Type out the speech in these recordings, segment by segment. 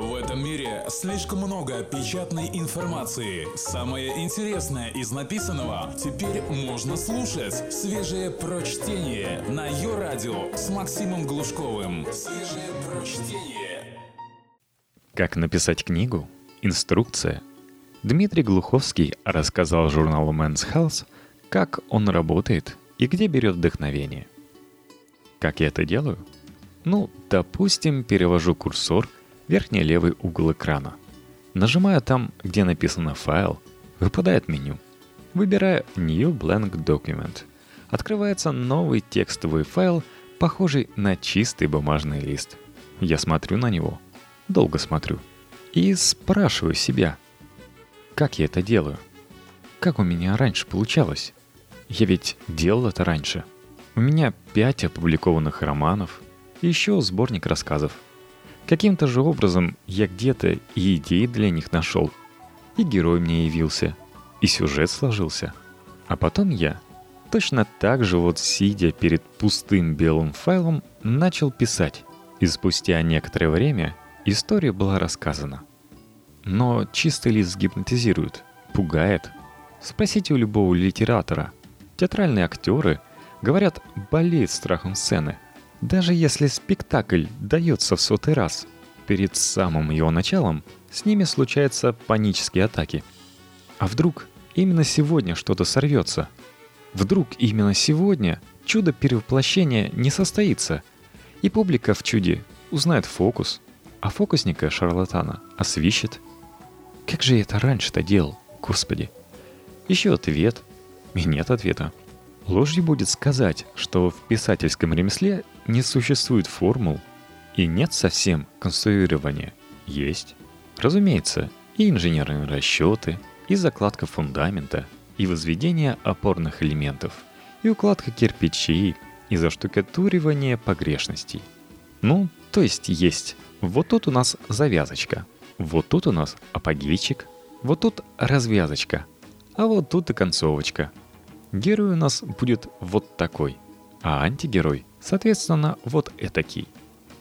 В этом мире слишком много печатной информации. Самое интересное из написанного теперь можно слушать. Свежее прочтение на ее радио с Максимом Глушковым. Свежее прочтение. Как написать книгу? Инструкция. Дмитрий Глуховский рассказал журналу Men's Health, как он работает и где берет вдохновение. Как я это делаю? Ну, допустим, перевожу курсор – верхний левый угол экрана. Нажимаю там, где написано «Файл», выпадает меню. Выбираю New Blank Document. Открывается новый текстовый файл, похожий на чистый бумажный лист. Я смотрю на него, долго смотрю, и спрашиваю себя, как я это делаю? Как у меня раньше получалось? Я ведь делал это раньше. У меня пять опубликованных романов и еще сборник рассказов – Каким-то же образом я где-то и идеи для них нашел. И герой мне явился, и сюжет сложился. А потом я, точно так же вот сидя перед пустым белым файлом, начал писать. И спустя некоторое время история была рассказана. Но чистый лист гипнотизирует, пугает. Спросите у любого литератора. Театральные актеры, говорят, болеют страхом сцены – даже если спектакль дается в сотый раз, перед самым его началом с ними случаются панические атаки. А вдруг именно сегодня что-то сорвется? Вдруг именно сегодня чудо перевоплощения не состоится, и публика в чуде узнает фокус, а фокусника шарлатана освищет. Как же я это раньше-то делал, господи? Еще ответ, и нет ответа. Ложью будет сказать, что в писательском ремесле не существует формул и нет совсем конструирования. Есть. Разумеется, и инженерные расчеты, и закладка фундамента, и возведение опорных элементов, и укладка кирпичей, и заштукатуривание погрешностей. Ну, то есть есть. Вот тут у нас завязочка, вот тут у нас апогейчик, вот тут развязочка, а вот тут и концовочка – Герой у нас будет вот такой, а антигерой, соответственно, вот этакий.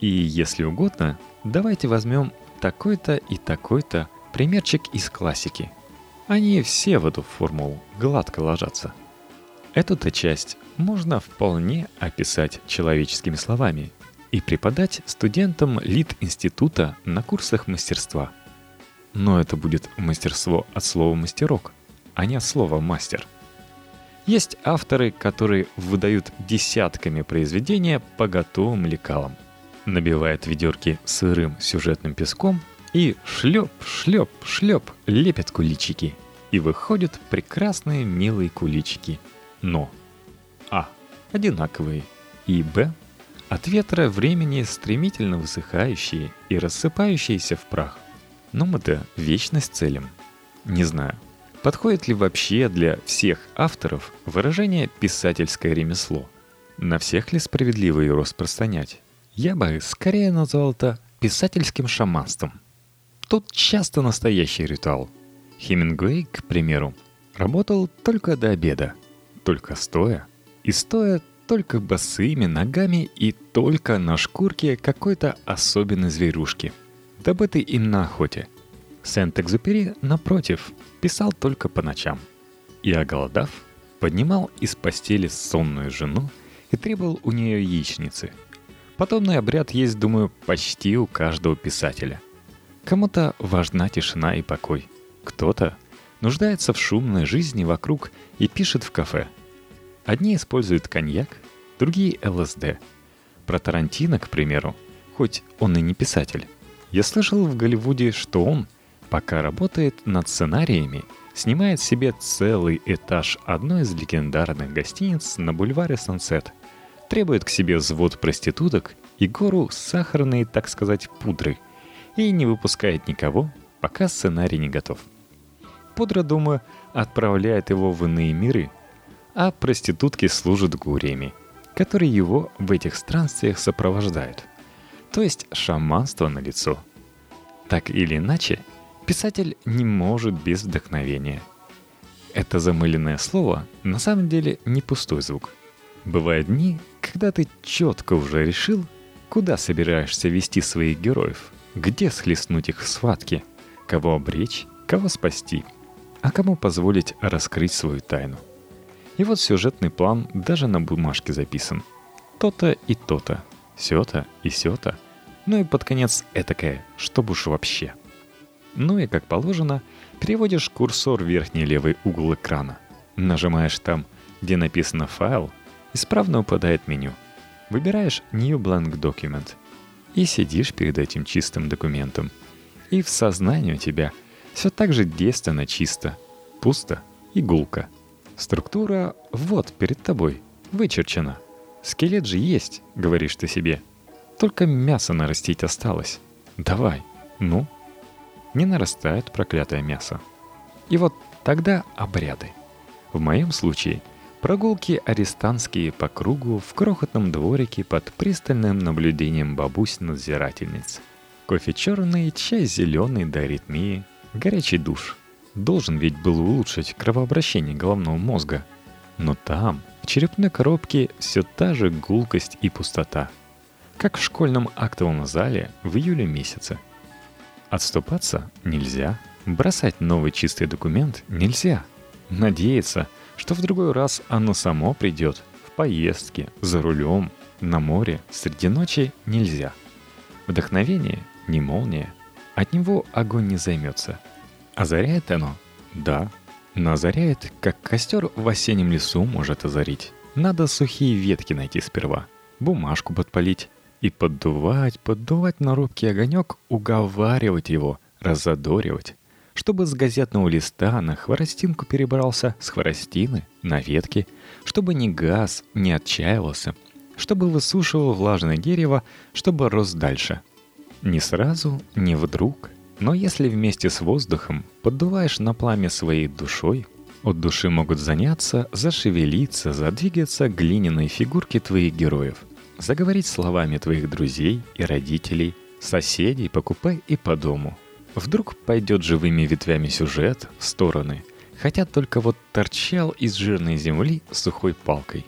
И если угодно, давайте возьмем такой-то и такой-то примерчик из классики. Они все в эту формулу гладко ложатся. Эту-то часть можно вполне описать человеческими словами и преподать студентам Лит-института на курсах мастерства. Но это будет мастерство от слова «мастерок», а не от слова «мастер». Есть авторы, которые выдают десятками произведения по готовым лекалам. Набивают ведерки сырым сюжетным песком и шлеп, шлеп, шлеп лепят куличики. И выходят прекрасные милые куличики. Но А. Одинаковые. И Б. От ветра времени стремительно высыхающие и рассыпающиеся в прах. Но мы-то вечность целим. Не знаю, Подходит ли вообще для всех авторов выражение «писательское ремесло»? На всех ли справедливо его распространять? Я бы скорее назвал это писательским шаманством. Тут часто настоящий ритуал. Хемингуэй, к примеру, работал только до обеда, только стоя, и стоя только босыми ногами и только на шкурке какой-то особенной зверушки, добытой им на охоте – Сент-Экзупери, напротив, писал только по ночам. И, оголодав, поднимал из постели сонную жену и требовал у нее яичницы. Подобный обряд есть, думаю, почти у каждого писателя. Кому-то важна тишина и покой. Кто-то нуждается в шумной жизни вокруг и пишет в кафе. Одни используют коньяк, другие — ЛСД. Про Тарантино, к примеру, хоть он и не писатель, я слышал в Голливуде, что он пока работает над сценариями, снимает себе целый этаж одной из легендарных гостиниц на бульваре Сансет, требует к себе взвод проституток и гору сахарной, так сказать, пудры, и не выпускает никого, пока сценарий не готов. Пудра, думаю, отправляет его в иные миры, а проститутки служат гуриями, которые его в этих странствиях сопровождают. То есть шаманство на лицо. Так или иначе, Писатель не может без вдохновения. Это замыленное слово на самом деле не пустой звук. Бывают дни, когда ты четко уже решил, куда собираешься вести своих героев, где схлестнуть их в схватке, кого обречь, кого спасти, а кому позволить раскрыть свою тайну. И вот сюжетный план даже на бумажке записан. То-то и то-то, сё-то и сё-то. Ну и под конец этакое, чтоб уж вообще. Ну и как положено, переводишь курсор в верхний левый угол экрана. Нажимаешь там, где написано «файл», исправно упадает меню. Выбираешь «New Blank Document» и сидишь перед этим чистым документом. И в сознании у тебя все так же девственно чисто, пусто и гулко. Структура вот перед тобой, вычерчена. Скелет же есть, говоришь ты себе. Только мясо нарастить осталось. Давай, ну. Не нарастает проклятое мясо. И вот тогда обряды. В моем случае прогулки арестантские по кругу в крохотном дворике под пристальным наблюдением бабусь-надзирательниц. Кофе черный, чай зеленый до аритмии, горячий душ. Должен ведь был улучшить кровообращение головного мозга. Но там, в черепной коробке, все та же гулкость и пустота. Как в школьном актовом зале в июле месяце. Отступаться нельзя. Бросать новый чистый документ нельзя. Надеяться, что в другой раз оно само придет. В поездке, за рулем, на море, среди ночи нельзя. Вдохновение не молния. От него огонь не займется. Озаряет оно? Да. Но озаряет, как костер в осеннем лесу может озарить. Надо сухие ветки найти сперва, бумажку подпалить и поддувать, поддувать на робкий огонек, уговаривать его, разодоривать, чтобы с газетного листа на хворостинку перебрался, с хворостины на ветки, чтобы не газ, не отчаивался, чтобы высушивал влажное дерево, чтобы рос дальше — не сразу, не вдруг, но если вместе с воздухом поддуваешь на пламя своей душой, от души могут заняться, зашевелиться, задвигаться глиняные фигурки твоих героев, заговорить словами твоих друзей и родителей, соседей по купе и по дому. Вдруг пойдет живыми ветвями сюжет в стороны, хотя только вот торчал из жирной земли сухой палкой.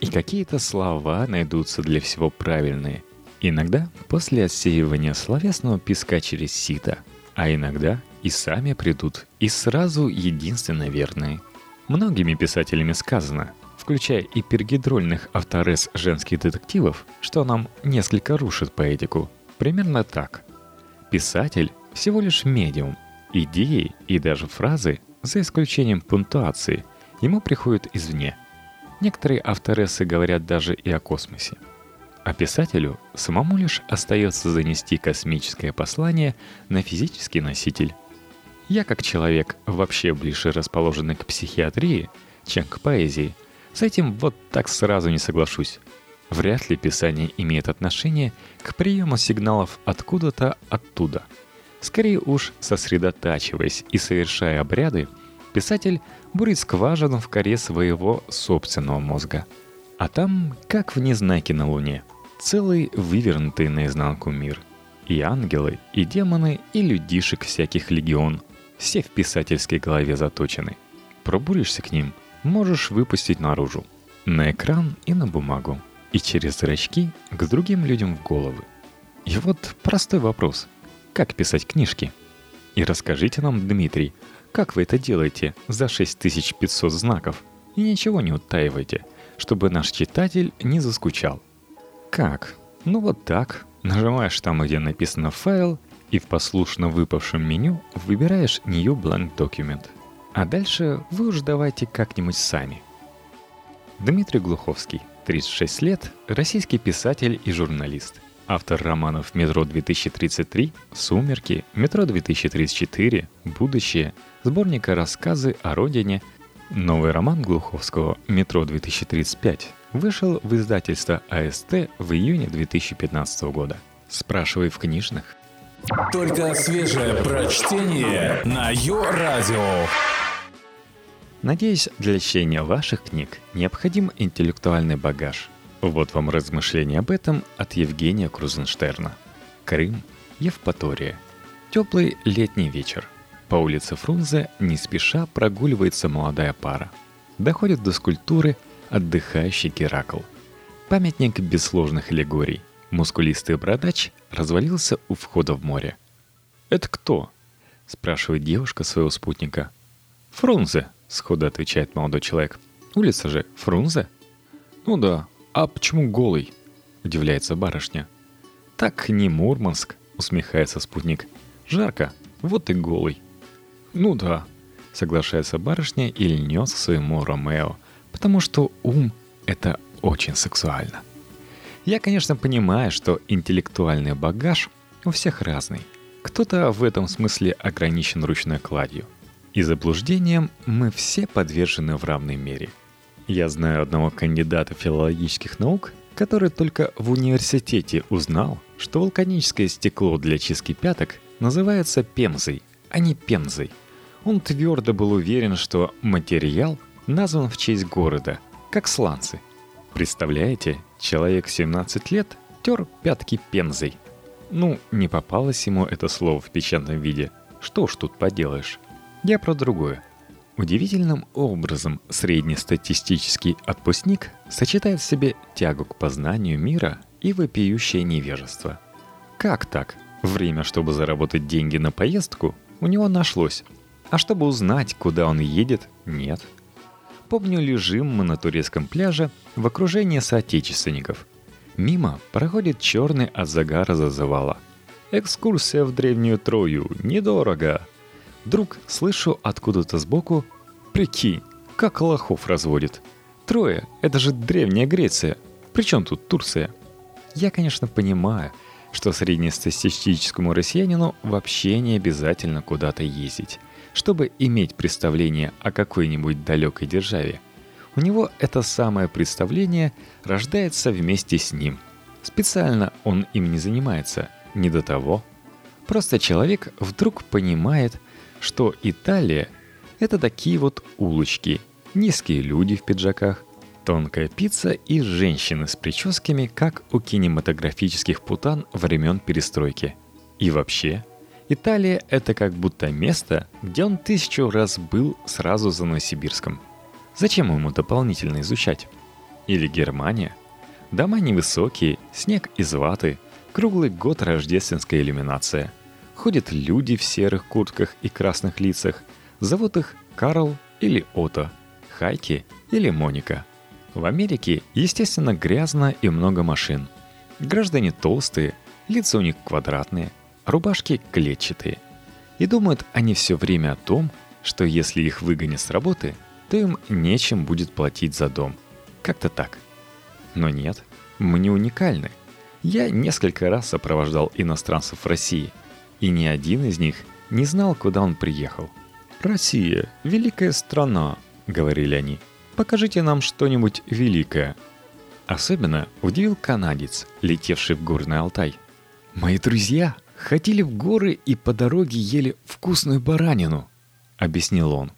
И какие-то слова найдутся для всего правильные – Иногда после отсеивания словесного песка через сито, а иногда и сами придут, и сразу единственно верные. Многими писателями сказано, включая и пергидрольных авторес женских детективов, что нам несколько рушит поэтику. Примерно так. Писатель всего лишь медиум. Идеи и даже фразы, за исключением пунктуации, ему приходят извне. Некоторые авторессы говорят даже и о космосе – а писателю самому лишь остается занести космическое послание на физический носитель. Я как человек, вообще ближе расположенный к психиатрии, чем к поэзии, с этим вот так сразу не соглашусь. Вряд ли писание имеет отношение к приему сигналов откуда-то оттуда. Скорее уж, сосредотачиваясь и совершая обряды, писатель бурит скважину в коре своего собственного мозга. А там, как в незнаке на Луне – Целый вывернутый наизнанку мир. И ангелы, и демоны, и людишек всяких легион. Все в писательской голове заточены. Пробуришься к ним, можешь выпустить наружу. На экран и на бумагу. И через зрачки к другим людям в головы. И вот простой вопрос. Как писать книжки? И расскажите нам, Дмитрий, как вы это делаете за 6500 знаков? И ничего не утаивайте, чтобы наш читатель не заскучал. Как? Ну вот так. Нажимаешь там, где написано «файл», и в послушно выпавшем меню выбираешь New Blank Document. А дальше вы уж давайте как-нибудь сами. Дмитрий Глуховский, 36 лет, российский писатель и журналист. Автор романов «Метро-2033», «Сумерки», «Метро-2034», «Будущее», сборника рассказы о родине, новый роман Глуховского «Метро-2035», вышел в издательство АСТ в июне 2015 года. Спрашивай в книжных. Только свежее прочтение на Йо-Радио. Надеюсь, для чтения ваших книг необходим интеллектуальный багаж. Вот вам размышления об этом от Евгения Крузенштерна. Крым, Евпатория. Теплый летний вечер. По улице Фрунзе не спеша прогуливается молодая пара. Доходит до скульптуры – отдыхающий Геракл. Памятник без сложных аллегорий. Мускулистый бородач развалился у входа в море. «Это кто?» — спрашивает девушка своего спутника. «Фрунзе», — сходу отвечает молодой человек. «Улица же Фрунзе?» «Ну да. А почему голый?» — удивляется барышня. «Так не Мурманск», — усмехается спутник. «Жарко, вот и голый». «Ну да», — соглашается барышня и льнет своему Ромео, потому что ум — это очень сексуально. Я, конечно, понимаю, что интеллектуальный багаж у всех разный. Кто-то в этом смысле ограничен ручной кладью. И заблуждениям мы все подвержены в равной мере. Я знаю одного кандидата филологических наук, который только в университете узнал, что вулканическое стекло для чистки пяток называется пемзой, а не пензой. Он твердо был уверен, что материал назван в честь города, как сланцы – Представляете, человек 17 лет тер пятки пензой. Ну, не попалось ему это слово в печатном виде. Что ж тут поделаешь? Я про другое. Удивительным образом среднестатистический отпускник сочетает в себе тягу к познанию мира и вопиющее невежество. Как так? Время, чтобы заработать деньги на поездку, у него нашлось. А чтобы узнать, куда он едет, нет – Помню, лежим мы на турецком пляже в окружении соотечественников. Мимо проходит черный от загара зазывала. Экскурсия в древнюю Трою, недорого. Вдруг слышу откуда-то сбоку «Прикинь, как лохов разводит. Троя — это же древняя Греция. Причем тут Турция?» Я, конечно, понимаю, что среднестатистическому россиянину вообще не обязательно куда-то ездить чтобы иметь представление о какой-нибудь далекой державе. У него это самое представление рождается вместе с ним. Специально он им не занимается, не до того. Просто человек вдруг понимает, что Италия – это такие вот улочки, низкие люди в пиджаках, тонкая пицца и женщины с прическами, как у кинематографических путан времен перестройки. И вообще – Италия — это как будто место, где он тысячу раз был сразу за Новосибирском. Зачем ему дополнительно изучать? Или Германия? Дома невысокие, снег из ваты, круглый год рождественская иллюминация. Ходят люди в серых куртках и красных лицах. Зовут их Карл или Ото, Хайки или Моника. В Америке, естественно, грязно и много машин. Граждане толстые, лица у них квадратные – рубашки клетчатые. И думают они все время о том, что если их выгонят с работы, то им нечем будет платить за дом. Как-то так. Но нет, мы не уникальны. Я несколько раз сопровождал иностранцев в России, и ни один из них не знал, куда он приехал. «Россия – великая страна», – говорили они. «Покажите нам что-нибудь великое». Особенно удивил канадец, летевший в Горный Алтай. «Мои друзья Ходили в горы и по дороге ели вкусную баранину», — объяснил он.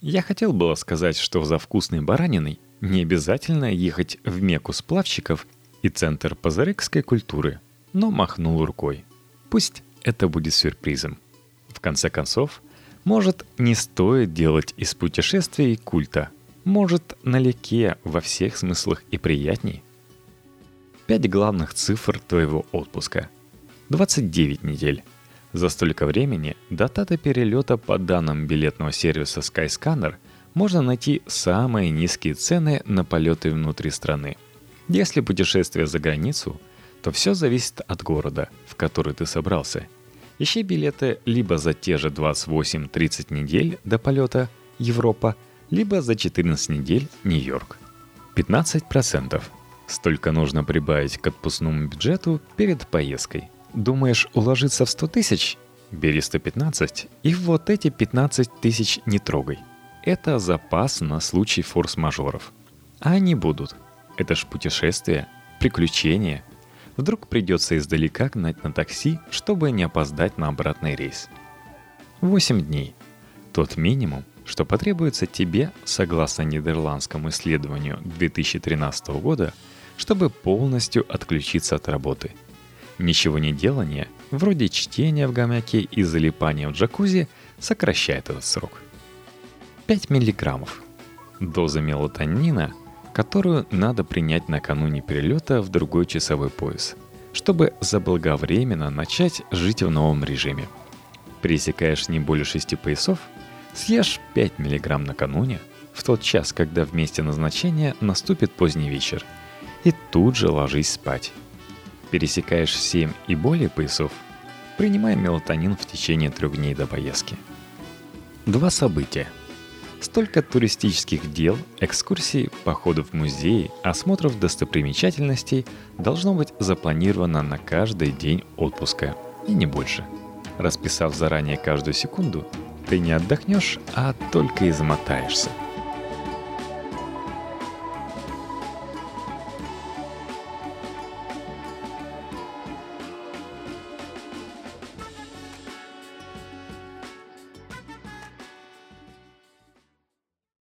Я хотел было сказать, что за вкусной бараниной не обязательно ехать в Мекку сплавщиков и Центр пазарекской культуры, но махнул рукой. Пусть это будет сюрпризом. В конце концов, может, не стоит делать из путешествий культа. Может, налегке во всех смыслах и приятней. Пять главных цифр твоего отпуска – 29 недель. За столько времени до даты перелета по данным билетного сервиса Skyscanner можно найти самые низкие цены на полеты внутри страны. Если путешествие за границу, то все зависит от города, в который ты собрался. Ищи билеты либо за те же 28-30 недель до полета Европа, либо за 14 недель Нью-Йорк. 15%. Столько нужно прибавить к отпускному бюджету перед поездкой – Думаешь уложиться в 100 тысяч? Бери 115 и вот эти 15 тысяч не трогай. Это запас на случай форс-мажоров. А они будут. Это ж путешествие, приключение. Вдруг придется издалека гнать на такси, чтобы не опоздать на обратный рейс. 8 дней. Тот минимум, что потребуется тебе, согласно нидерландскому исследованию 2013 года, чтобы полностью отключиться от работы – Ничего не делание, вроде чтения в гамаке и залипания в джакузи, сокращает этот срок. 5 миллиграммов. Доза мелатонина, которую надо принять накануне перелета в другой часовой пояс. чтобы заблаговременно начать жить в новом режиме. Пересекаешь не более 6 поясов, съешь 5 мг накануне, в тот час, когда в месте назначения наступит поздний вечер, и тут же ложись спать. Пересекаешь 7 и более поясов, принимай мелатонин в течение трех дней до поездки. Два события – Столько туристических дел, экскурсий, походов в музеи, осмотров достопримечательностей должно быть запланировано на каждый день отпуска, и не больше. Расписав заранее каждую секунду, ты не отдохнешь, а только измотаешься –